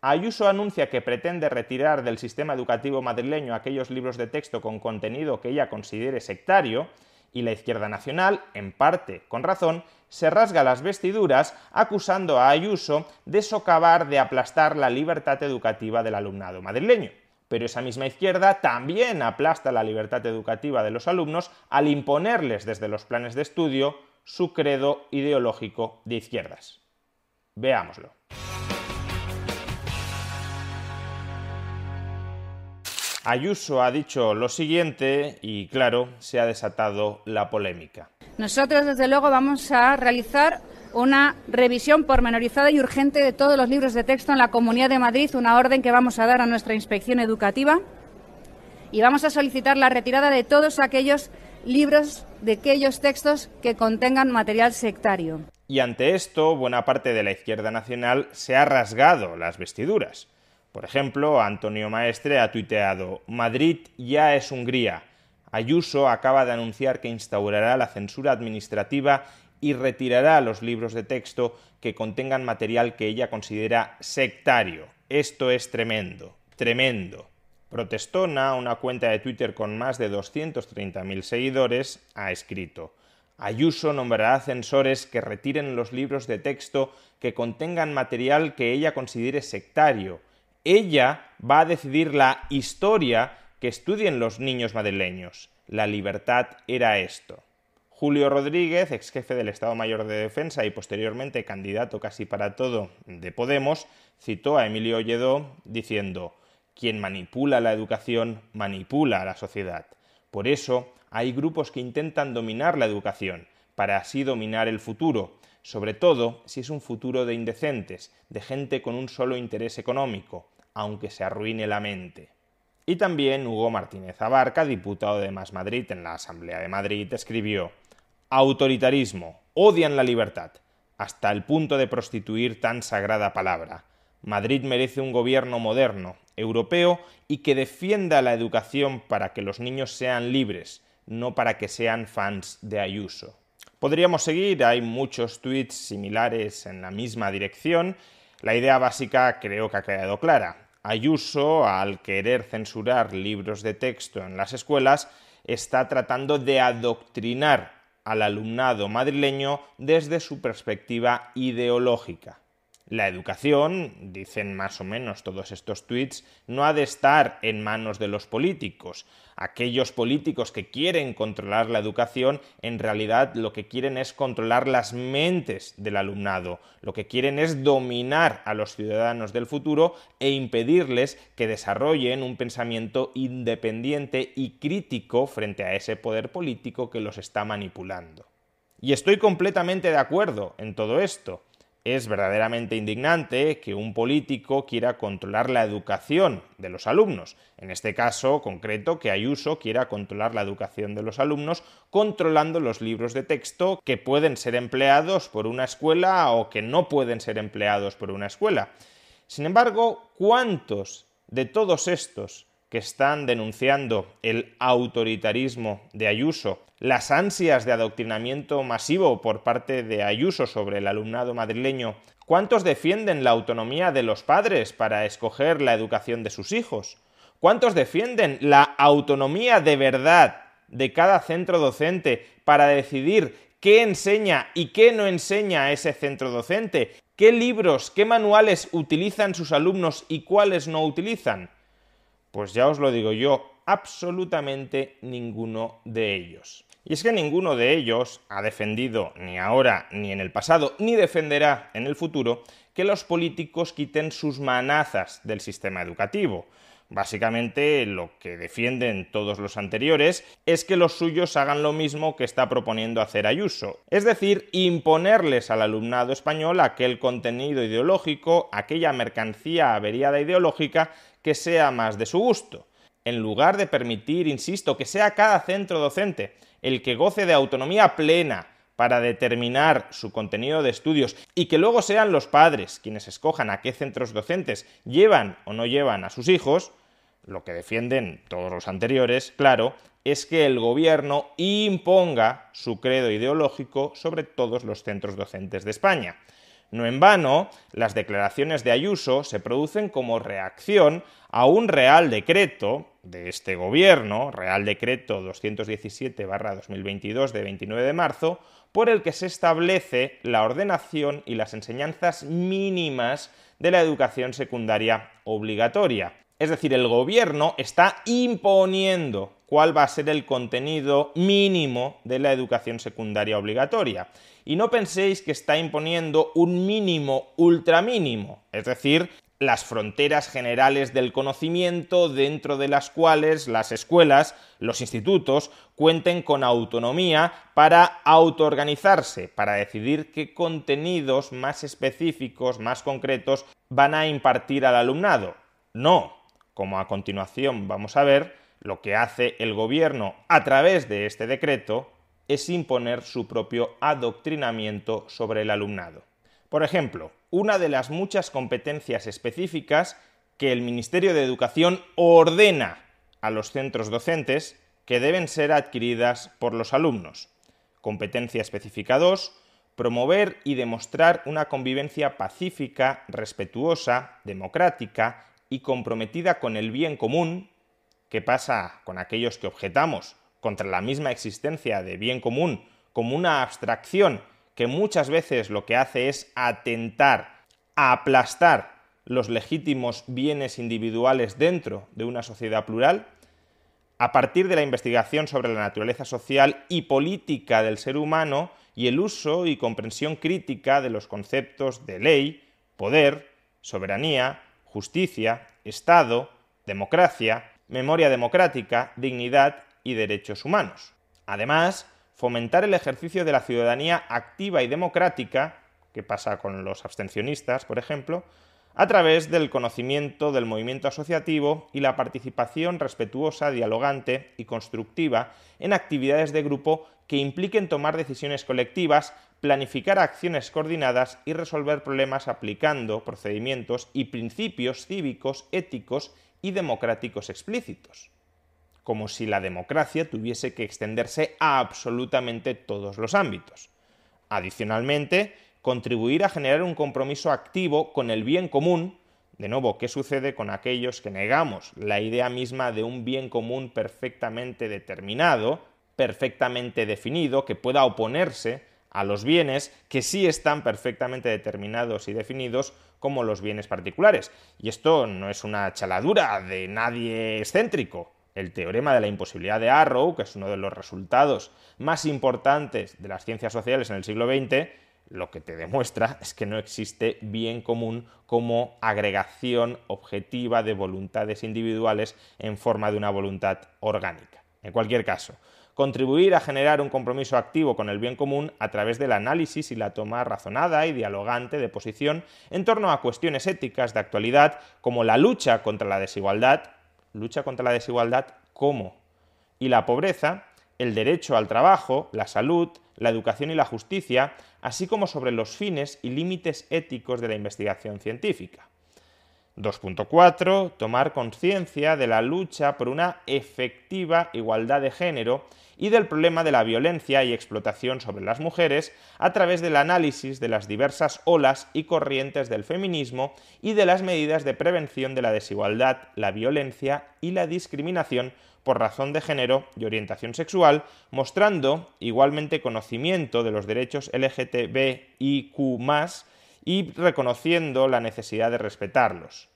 Ayuso anuncia que pretende retirar del sistema educativo madrileño aquellos libros de texto con contenido que ella considere sectario, y la izquierda nacional, en parte con razón, se rasga las vestiduras acusando a Ayuso de socavar, de aplastar la libertad educativa del alumnado madrileño. Pero esa misma izquierda también aplasta la libertad educativa de los alumnos al imponerles desde los planes de estudio su credo ideológico de izquierdas. Veámoslo. Ayuso ha dicho lo siguiente y, claro, se ha desatado la polémica. Nosotros, desde luego, vamos a realizar una revisión pormenorizada y urgente de todos los libros de texto en la Comunidad de Madrid, una orden que vamos a dar a nuestra inspección educativa y vamos a solicitar la retirada de todos aquellos libros, de aquellos textos que contengan material sectario. Y ante esto, buena parte de la izquierda nacional se ha rasgado las vestiduras. Por ejemplo, Antonio Maestre ha tuiteado Madrid ya es Hungría. Ayuso acaba de anunciar que instaurará la censura administrativa y retirará los libros de texto que contengan material que ella considera sectario. Esto es tremendo, tremendo. Protestona, una cuenta de Twitter con más de 230.000 seguidores, ha escrito Ayuso nombrará censores que retiren los libros de texto que contengan material que ella considere sectario ella va a decidir la historia que estudien los niños madrileños. La libertad era esto. Julio Rodríguez, ex jefe del Estado Mayor de Defensa y posteriormente candidato casi para todo de Podemos, citó a Emilio Olledo diciendo quien manipula la educación manipula a la sociedad. Por eso hay grupos que intentan dominar la educación, para así dominar el futuro, sobre todo si es un futuro de indecentes, de gente con un solo interés económico, aunque se arruine la mente. Y también Hugo Martínez Abarca, diputado de Más Madrid en la Asamblea de Madrid, escribió Autoritarismo, odian la libertad, hasta el punto de prostituir tan sagrada palabra. Madrid merece un gobierno moderno, europeo y que defienda la educación para que los niños sean libres, no para que sean fans de Ayuso. Podríamos seguir, hay muchos tweets similares en la misma dirección. La idea básica creo que ha quedado clara. Ayuso, al querer censurar libros de texto en las escuelas, está tratando de adoctrinar al alumnado madrileño desde su perspectiva ideológica. La educación, dicen más o menos todos estos tweets, no ha de estar en manos de los políticos. Aquellos políticos que quieren controlar la educación, en realidad lo que quieren es controlar las mentes del alumnado, lo que quieren es dominar a los ciudadanos del futuro e impedirles que desarrollen un pensamiento independiente y crítico frente a ese poder político que los está manipulando. Y estoy completamente de acuerdo en todo esto es verdaderamente indignante que un político quiera controlar la educación de los alumnos. En este caso concreto, que Ayuso quiera controlar la educación de los alumnos controlando los libros de texto que pueden ser empleados por una escuela o que no pueden ser empleados por una escuela. Sin embargo, ¿cuántos de todos estos que están denunciando el autoritarismo de Ayuso las ansias de adoctrinamiento masivo por parte de Ayuso sobre el alumnado madrileño, ¿cuántos defienden la autonomía de los padres para escoger la educación de sus hijos? ¿Cuántos defienden la autonomía de verdad de cada centro docente para decidir qué enseña y qué no enseña ese centro docente? ¿Qué libros, qué manuales utilizan sus alumnos y cuáles no utilizan? Pues ya os lo digo yo, absolutamente ninguno de ellos. Y es que ninguno de ellos ha defendido, ni ahora ni en el pasado, ni defenderá en el futuro, que los políticos quiten sus manazas del sistema educativo. Básicamente lo que defienden todos los anteriores es que los suyos hagan lo mismo que está proponiendo hacer Ayuso, es decir, imponerles al alumnado español aquel contenido ideológico, aquella mercancía averiada ideológica que sea más de su gusto, en lugar de permitir, insisto, que sea cada centro docente el que goce de autonomía plena, para determinar su contenido de estudios y que luego sean los padres quienes escojan a qué centros docentes llevan o no llevan a sus hijos, lo que defienden todos los anteriores, claro, es que el gobierno imponga su credo ideológico sobre todos los centros docentes de España. No en vano, las declaraciones de Ayuso se producen como reacción a un Real Decreto de este Gobierno, Real Decreto 217-2022 de 29 de marzo, por el que se establece la ordenación y las enseñanzas mínimas de la educación secundaria obligatoria. Es decir, el gobierno está imponiendo cuál va a ser el contenido mínimo de la educación secundaria obligatoria. Y no penséis que está imponiendo un mínimo ultramínimo, es decir, las fronteras generales del conocimiento dentro de las cuales las escuelas, los institutos, cuenten con autonomía para autoorganizarse, para decidir qué contenidos más específicos, más concretos van a impartir al alumnado. No, como a continuación vamos a ver, lo que hace el gobierno a través de este decreto es imponer su propio adoctrinamiento sobre el alumnado. Por ejemplo, una de las muchas competencias específicas que el Ministerio de Educación ordena a los centros docentes que deben ser adquiridas por los alumnos. Competencia específica 2, promover y demostrar una convivencia pacífica, respetuosa, democrática y comprometida con el bien común. ¿Qué pasa con aquellos que objetamos contra la misma existencia de bien común como una abstracción que muchas veces lo que hace es atentar, a aplastar los legítimos bienes individuales dentro de una sociedad plural, a partir de la investigación sobre la naturaleza social y política del ser humano y el uso y comprensión crítica de los conceptos de ley, poder, soberanía, justicia, Estado, democracia, memoria democrática, dignidad y derechos humanos. Además, fomentar el ejercicio de la ciudadanía activa y democrática, que pasa con los abstencionistas, por ejemplo, a través del conocimiento del movimiento asociativo y la participación respetuosa, dialogante y constructiva en actividades de grupo que impliquen tomar decisiones colectivas, planificar acciones coordinadas y resolver problemas aplicando procedimientos y principios cívicos, éticos y democráticos explícitos como si la democracia tuviese que extenderse a absolutamente todos los ámbitos. Adicionalmente, contribuir a generar un compromiso activo con el bien común, de nuevo, ¿qué sucede con aquellos que negamos la idea misma de un bien común perfectamente determinado, perfectamente definido, que pueda oponerse a los bienes que sí están perfectamente determinados y definidos como los bienes particulares? Y esto no es una chaladura de nadie excéntrico el teorema de la imposibilidad de Arrow, que es uno de los resultados más importantes de las ciencias sociales en el siglo XX, lo que te demuestra es que no existe bien común como agregación objetiva de voluntades individuales en forma de una voluntad orgánica. En cualquier caso, contribuir a generar un compromiso activo con el bien común a través del análisis y la toma razonada y dialogante de posición en torno a cuestiones éticas de actualidad como la lucha contra la desigualdad, lucha contra la desigualdad, ¿cómo? Y la pobreza, el derecho al trabajo, la salud, la educación y la justicia, así como sobre los fines y límites éticos de la investigación científica. 2.4. Tomar conciencia de la lucha por una efectiva igualdad de género y del problema de la violencia y explotación sobre las mujeres a través del análisis de las diversas olas y corrientes del feminismo y de las medidas de prevención de la desigualdad, la violencia y la discriminación por razón de género y orientación sexual, mostrando igualmente conocimiento de los derechos LGTBIQ y reconociendo la necesidad de respetarlos.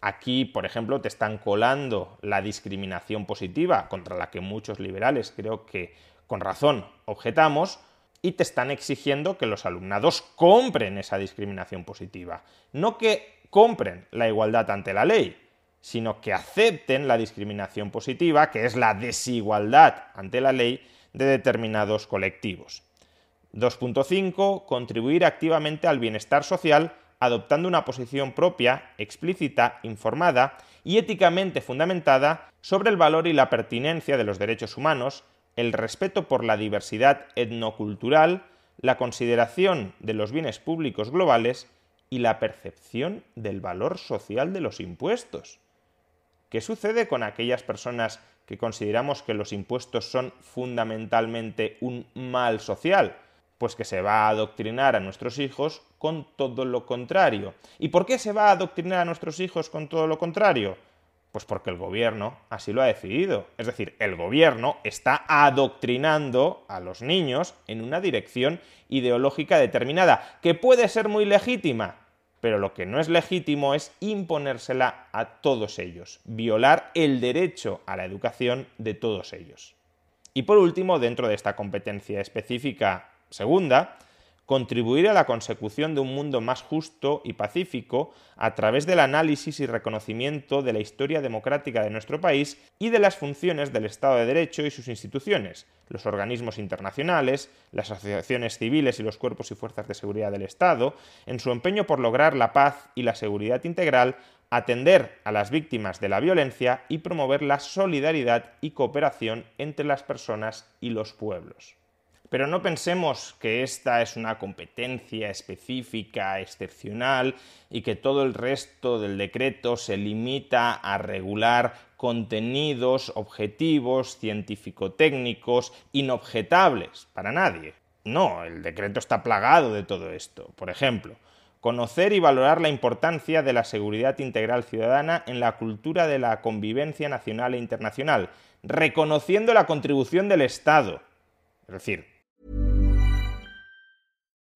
Aquí, por ejemplo, te están colando la discriminación positiva, contra la que muchos liberales creo que con razón objetamos, y te están exigiendo que los alumnados compren esa discriminación positiva, no que compren la igualdad ante la ley. sino que acepten la discriminación positiva, que es la desigualdad ante la ley de determinados colectivos. 2.5. Contribuir activamente al bienestar social adoptando una posición propia, explícita, informada y éticamente fundamentada sobre el valor y la pertinencia de los derechos humanos, el respeto por la diversidad etnocultural, la consideración de los bienes públicos globales y la percepción del valor social de los impuestos. ¿Qué sucede con aquellas personas que consideramos que los impuestos son fundamentalmente un mal social? Pues que se va a adoctrinar a nuestros hijos con todo lo contrario. ¿Y por qué se va a adoctrinar a nuestros hijos con todo lo contrario? Pues porque el gobierno así lo ha decidido. Es decir, el gobierno está adoctrinando a los niños en una dirección ideológica determinada, que puede ser muy legítima, pero lo que no es legítimo es imponérsela a todos ellos, violar el derecho a la educación de todos ellos. Y por último, dentro de esta competencia específica segunda, contribuir a la consecución de un mundo más justo y pacífico a través del análisis y reconocimiento de la historia democrática de nuestro país y de las funciones del Estado de Derecho y sus instituciones, los organismos internacionales, las asociaciones civiles y los cuerpos y fuerzas de seguridad del Estado, en su empeño por lograr la paz y la seguridad integral, atender a las víctimas de la violencia y promover la solidaridad y cooperación entre las personas y los pueblos. Pero no pensemos que esta es una competencia específica, excepcional, y que todo el resto del decreto se limita a regular contenidos objetivos, científico-técnicos, inobjetables para nadie. No, el decreto está plagado de todo esto. Por ejemplo, conocer y valorar la importancia de la seguridad integral ciudadana en la cultura de la convivencia nacional e internacional, reconociendo la contribución del Estado. Es decir,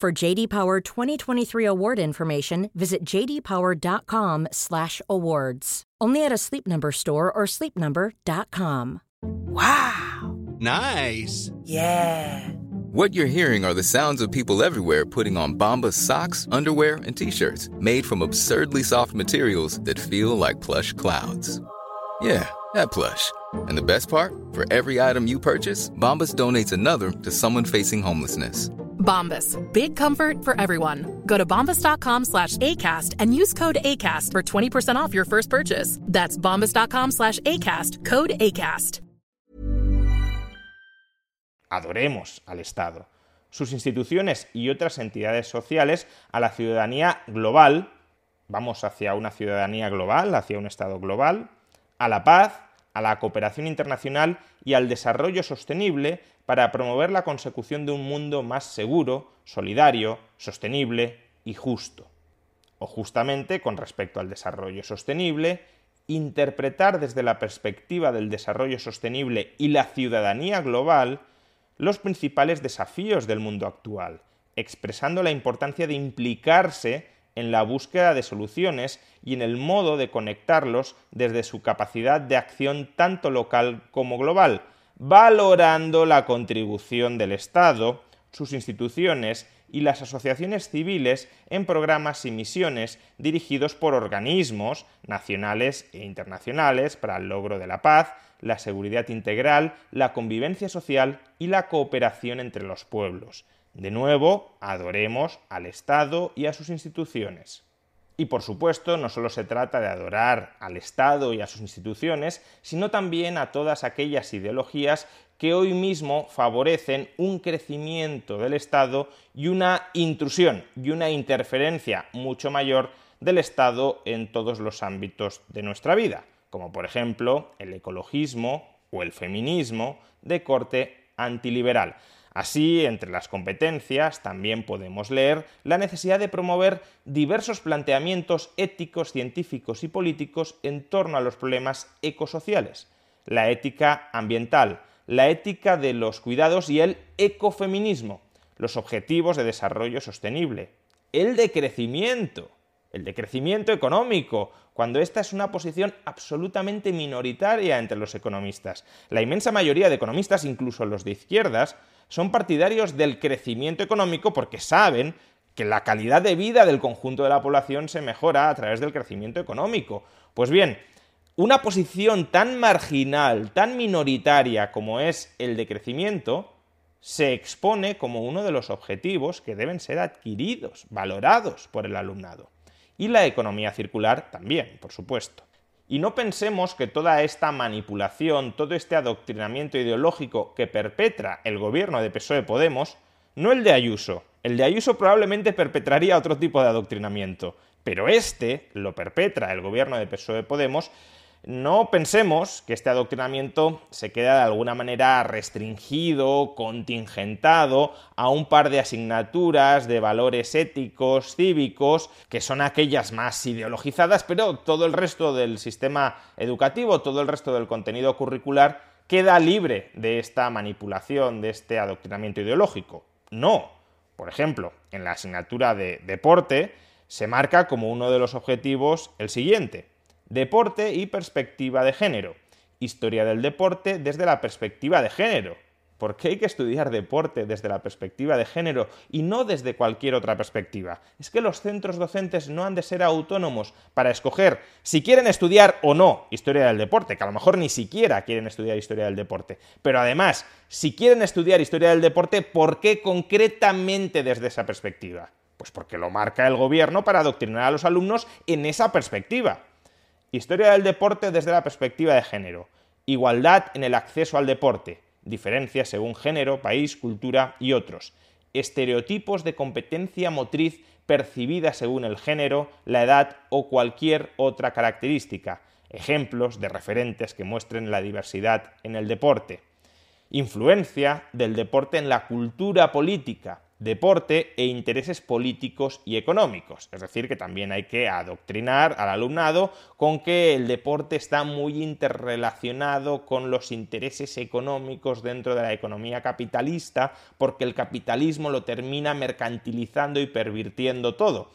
For JD Power 2023 award information, visit jdpower.com/awards. Only at a Sleep Number store or sleepnumber.com. Wow! Nice. Yeah. What you're hearing are the sounds of people everywhere putting on Bombas socks, underwear, and t-shirts made from absurdly soft materials that feel like plush clouds. Yeah, that plush. And the best part? For every item you purchase, Bombas donates another to someone facing homelessness. Bombas. Big comfort for everyone. Go to bombas.com slash ACAST and use code ACAST for 20% off your first purchase. That's bombas.com slash ACAST. Code ACAST. Adoremos al Estado, sus instituciones y otras entidades sociales a la ciudadanía global. Vamos hacia una ciudadanía global, hacia un Estado global, a la paz, a la cooperación internacional y al desarrollo sostenible para promover la consecución de un mundo más seguro, solidario, sostenible y justo. O justamente, con respecto al desarrollo sostenible, interpretar desde la perspectiva del desarrollo sostenible y la ciudadanía global los principales desafíos del mundo actual, expresando la importancia de implicarse en la búsqueda de soluciones y en el modo de conectarlos desde su capacidad de acción tanto local como global, valorando la contribución del Estado, sus instituciones y las asociaciones civiles en programas y misiones dirigidos por organismos nacionales e internacionales para el logro de la paz, la seguridad integral, la convivencia social y la cooperación entre los pueblos. De nuevo, adoremos al Estado y a sus instituciones. Y por supuesto, no solo se trata de adorar al Estado y a sus instituciones, sino también a todas aquellas ideologías que hoy mismo favorecen un crecimiento del Estado y una intrusión y una interferencia mucho mayor del Estado en todos los ámbitos de nuestra vida, como por ejemplo el ecologismo o el feminismo de corte antiliberal. Así, entre las competencias, también podemos leer la necesidad de promover diversos planteamientos éticos, científicos y políticos en torno a los problemas ecosociales, la ética ambiental, la ética de los cuidados y el ecofeminismo, los objetivos de desarrollo sostenible, el decrecimiento, el decrecimiento económico, cuando esta es una posición absolutamente minoritaria entre los economistas. La inmensa mayoría de economistas, incluso los de izquierdas, son partidarios del crecimiento económico porque saben que la calidad de vida del conjunto de la población se mejora a través del crecimiento económico. Pues bien, una posición tan marginal, tan minoritaria como es el de crecimiento, se expone como uno de los objetivos que deben ser adquiridos, valorados por el alumnado. Y la economía circular también, por supuesto. Y no pensemos que toda esta manipulación, todo este adoctrinamiento ideológico que perpetra el gobierno de PSOE Podemos, no el de Ayuso. El de Ayuso probablemente perpetraría otro tipo de adoctrinamiento, pero este lo perpetra el gobierno de PSOE Podemos no pensemos que este adoctrinamiento se queda de alguna manera restringido, contingentado a un par de asignaturas de valores éticos, cívicos, que son aquellas más ideologizadas, pero todo el resto del sistema educativo, todo el resto del contenido curricular queda libre de esta manipulación, de este adoctrinamiento ideológico. No. Por ejemplo, en la asignatura de deporte se marca como uno de los objetivos el siguiente Deporte y perspectiva de género. Historia del deporte desde la perspectiva de género. ¿Por qué hay que estudiar deporte desde la perspectiva de género y no desde cualquier otra perspectiva? Es que los centros docentes no han de ser autónomos para escoger si quieren estudiar o no historia del deporte, que a lo mejor ni siquiera quieren estudiar historia del deporte. Pero además, si quieren estudiar historia del deporte, ¿por qué concretamente desde esa perspectiva? Pues porque lo marca el gobierno para adoctrinar a los alumnos en esa perspectiva. Historia del deporte desde la perspectiva de género. Igualdad en el acceso al deporte. Diferencias según género, país, cultura y otros. Estereotipos de competencia motriz percibida según el género, la edad o cualquier otra característica. Ejemplos de referentes que muestren la diversidad en el deporte. Influencia del deporte en la cultura política deporte e intereses políticos y económicos. Es decir, que también hay que adoctrinar al alumnado con que el deporte está muy interrelacionado con los intereses económicos dentro de la economía capitalista, porque el capitalismo lo termina mercantilizando y pervirtiendo todo.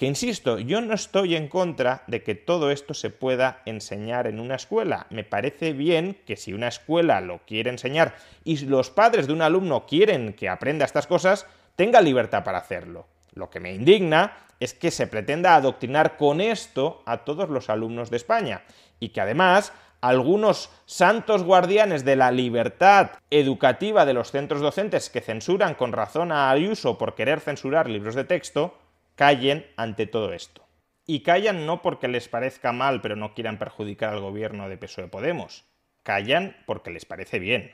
Que insisto, yo no estoy en contra de que todo esto se pueda enseñar en una escuela. Me parece bien que si una escuela lo quiere enseñar y los padres de un alumno quieren que aprenda estas cosas, tenga libertad para hacerlo. Lo que me indigna es que se pretenda adoctrinar con esto a todos los alumnos de España y que además algunos santos guardianes de la libertad educativa de los centros docentes que censuran con razón a Ayuso por querer censurar libros de texto, callen ante todo esto. Y callan no porque les parezca mal pero no quieran perjudicar al gobierno de PSOE Podemos. Callan porque les parece bien.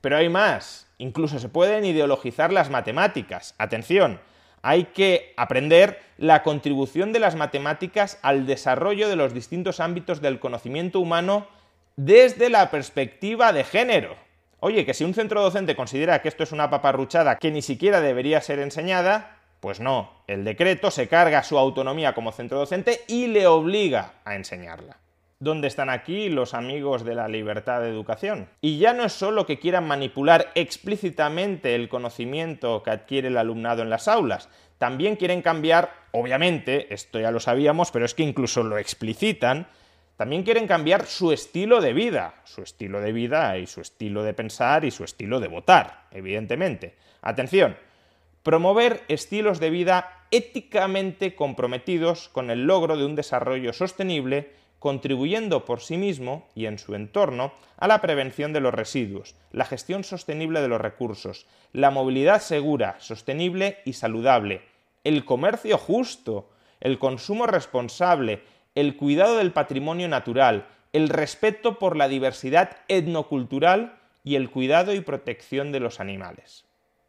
Pero hay más. Incluso se pueden ideologizar las matemáticas. Atención, hay que aprender la contribución de las matemáticas al desarrollo de los distintos ámbitos del conocimiento humano desde la perspectiva de género. Oye, que si un centro docente considera que esto es una paparruchada que ni siquiera debería ser enseñada, pues no, el decreto se carga su autonomía como centro docente y le obliga a enseñarla. ¿Dónde están aquí los amigos de la libertad de educación? Y ya no es solo que quieran manipular explícitamente el conocimiento que adquiere el alumnado en las aulas, también quieren cambiar, obviamente, esto ya lo sabíamos, pero es que incluso lo explicitan, también quieren cambiar su estilo de vida, su estilo de vida y su estilo de pensar y su estilo de votar, evidentemente. Atención, promover estilos de vida éticamente comprometidos con el logro de un desarrollo sostenible contribuyendo por sí mismo y en su entorno a la prevención de los residuos, la gestión sostenible de los recursos, la movilidad segura, sostenible y saludable, el comercio justo, el consumo responsable, el cuidado del patrimonio natural, el respeto por la diversidad etnocultural y el cuidado y protección de los animales.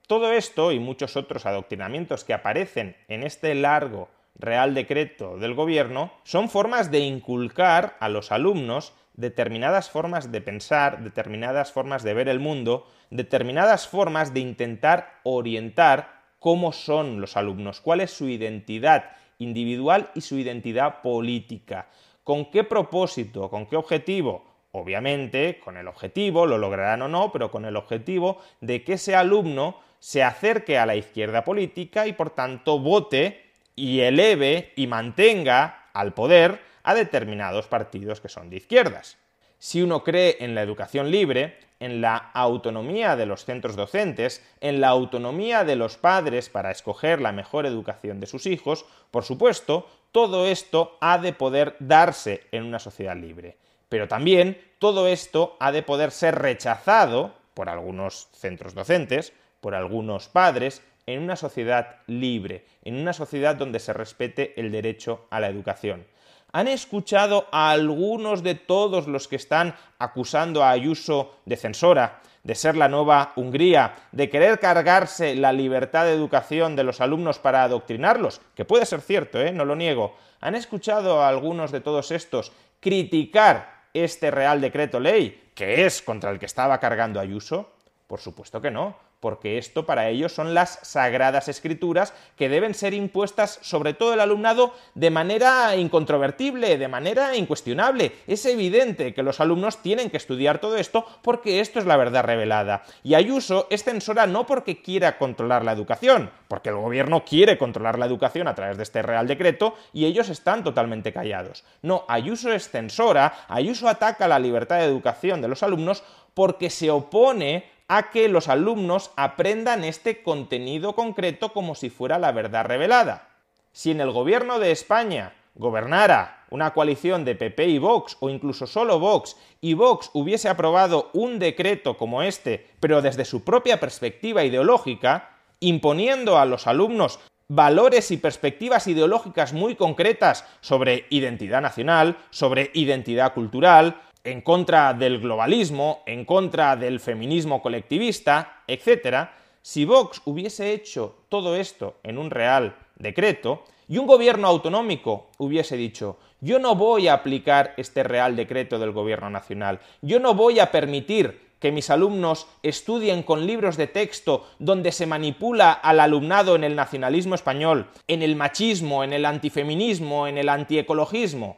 Todo esto y muchos otros adoctrinamientos que aparecen en este largo Real Decreto del Gobierno son formas de inculcar a los alumnos determinadas formas de pensar, determinadas formas de ver el mundo, determinadas formas de intentar orientar cómo son los alumnos, cuál es su identidad individual y su identidad política, con qué propósito, con qué objetivo, obviamente con el objetivo, lo lograrán o no, pero con el objetivo de que ese alumno se acerque a la izquierda política y por tanto vote y eleve y mantenga al poder a determinados partidos que son de izquierdas. Si uno cree en la educación libre, en la autonomía de los centros docentes, en la autonomía de los padres para escoger la mejor educación de sus hijos, por supuesto, todo esto ha de poder darse en una sociedad libre. Pero también todo esto ha de poder ser rechazado por algunos centros docentes, por algunos padres, en una sociedad libre, en una sociedad donde se respete el derecho a la educación. ¿Han escuchado a algunos de todos los que están acusando a Ayuso de censora, de ser la nueva Hungría, de querer cargarse la libertad de educación de los alumnos para adoctrinarlos? Que puede ser cierto, ¿eh? no lo niego. ¿Han escuchado a algunos de todos estos criticar este Real Decreto Ley, que es contra el que estaba cargando Ayuso? Por supuesto que no porque esto para ellos son las sagradas escrituras que deben ser impuestas sobre todo el alumnado de manera incontrovertible, de manera incuestionable. Es evidente que los alumnos tienen que estudiar todo esto porque esto es la verdad revelada. Y Ayuso es censora no porque quiera controlar la educación, porque el gobierno quiere controlar la educación a través de este Real Decreto y ellos están totalmente callados. No, Ayuso es censora, Ayuso ataca la libertad de educación de los alumnos porque se opone a que los alumnos aprendan este contenido concreto como si fuera la verdad revelada. Si en el gobierno de España gobernara una coalición de PP y Vox, o incluso solo Vox, y Vox hubiese aprobado un decreto como este, pero desde su propia perspectiva ideológica, imponiendo a los alumnos valores y perspectivas ideológicas muy concretas sobre identidad nacional, sobre identidad cultural, en contra del globalismo, en contra del feminismo colectivista, etc., si Vox hubiese hecho todo esto en un real decreto y un gobierno autonómico hubiese dicho yo no voy a aplicar este real decreto del gobierno nacional, yo no voy a permitir que mis alumnos estudien con libros de texto donde se manipula al alumnado en el nacionalismo español, en el machismo, en el antifeminismo, en el antiecologismo.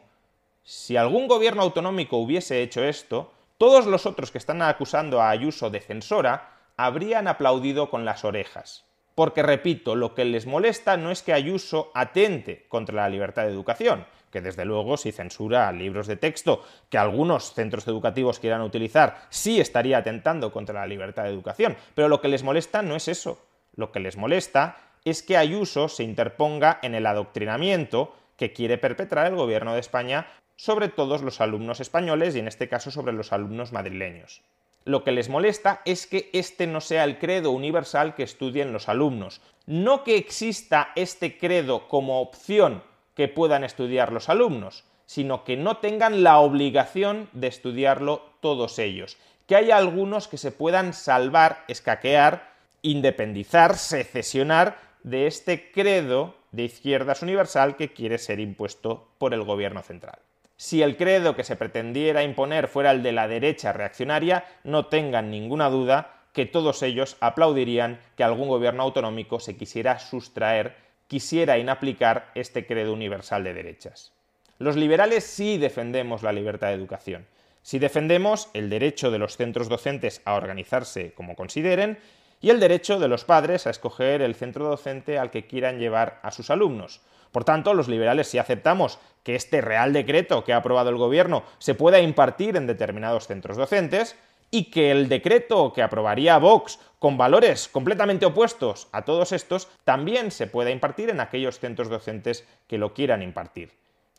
Si algún gobierno autonómico hubiese hecho esto, todos los otros que están acusando a Ayuso de censora habrían aplaudido con las orejas. Porque, repito, lo que les molesta no es que Ayuso atente contra la libertad de educación, que desde luego si censura libros de texto que algunos centros educativos quieran utilizar, sí estaría atentando contra la libertad de educación. Pero lo que les molesta no es eso. Lo que les molesta es que Ayuso se interponga en el adoctrinamiento que quiere perpetrar el gobierno de España sobre todos los alumnos españoles y en este caso sobre los alumnos madrileños. Lo que les molesta es que este no sea el credo universal que estudien los alumnos, no que exista este credo como opción que puedan estudiar los alumnos, sino que no tengan la obligación de estudiarlo todos ellos, que haya algunos que se puedan salvar, escaquear, independizar, secesionar de este credo de izquierdas universal que quiere ser impuesto por el gobierno central si el credo que se pretendiera imponer fuera el de la derecha reaccionaria, no tengan ninguna duda que todos ellos aplaudirían que algún gobierno autonómico se quisiera sustraer, quisiera inaplicar este credo universal de derechas. Los liberales sí defendemos la libertad de educación. Sí defendemos el derecho de los centros docentes a organizarse como consideren y el derecho de los padres a escoger el centro docente al que quieran llevar a sus alumnos. Por tanto, los liberales sí aceptamos que este Real Decreto que ha aprobado el Gobierno se pueda impartir en determinados centros docentes y que el decreto que aprobaría Vox con valores completamente opuestos a todos estos también se pueda impartir en aquellos centros docentes que lo quieran impartir.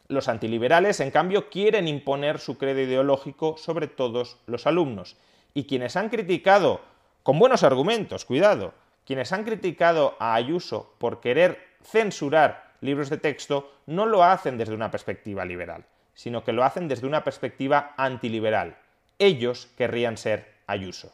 Los antiliberales, en cambio, quieren imponer su credo ideológico sobre todos los alumnos. Y quienes han criticado, con buenos argumentos, cuidado, quienes han criticado a Ayuso por querer censurar libros de texto no lo hacen desde una perspectiva liberal, sino que lo hacen desde una perspectiva antiliberal. Ellos querrían ser Ayuso.